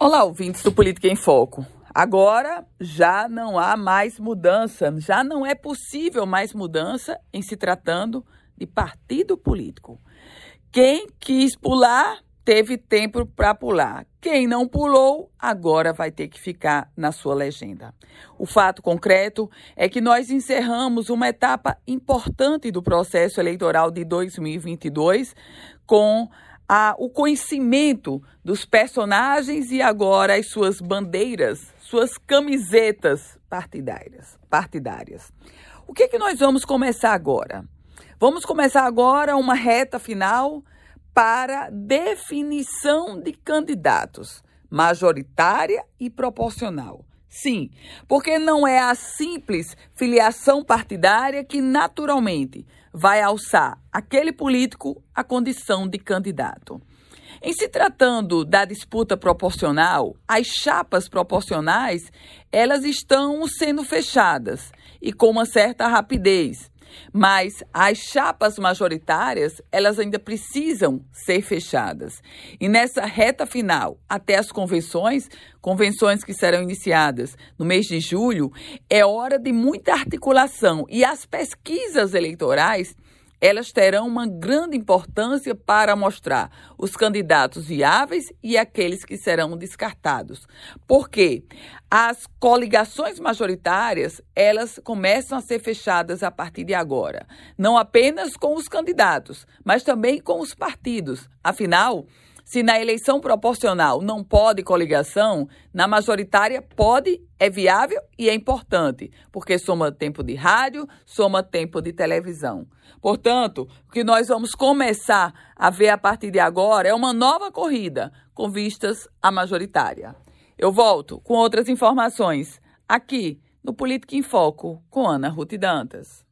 Olá, ouvintes do Política em Foco. Agora já não há mais mudança, já não é possível mais mudança em se tratando de partido político. Quem quis pular teve tempo para pular. Quem não pulou, agora vai ter que ficar na sua legenda. O fato concreto é que nós encerramos uma etapa importante do processo eleitoral de 2022 com a, o conhecimento dos personagens e agora as suas bandeiras, suas camisetas partidárias. partidárias. O que, é que nós vamos começar agora? Vamos começar agora uma reta final para definição de candidatos, majoritária e proporcional. Sim, porque não é a simples filiação partidária que naturalmente vai alçar aquele político à condição de candidato. Em se tratando da disputa proporcional, as chapas proporcionais, elas estão sendo fechadas e com uma certa rapidez. Mas as chapas majoritárias, elas ainda precisam ser fechadas. E nessa reta final, até as convenções, convenções que serão iniciadas no mês de julho, é hora de muita articulação. E as pesquisas eleitorais elas terão uma grande importância para mostrar os candidatos viáveis e aqueles que serão descartados. Porque as coligações majoritárias, elas começam a ser fechadas a partir de agora, não apenas com os candidatos, mas também com os partidos. Afinal, se na eleição proporcional não pode coligação, na majoritária pode, é viável e é importante, porque soma tempo de rádio, soma tempo de televisão. Portanto, o que nós vamos começar a ver a partir de agora é uma nova corrida com vistas à majoritária. Eu volto com outras informações aqui no Política em Foco com Ana Ruth Dantas.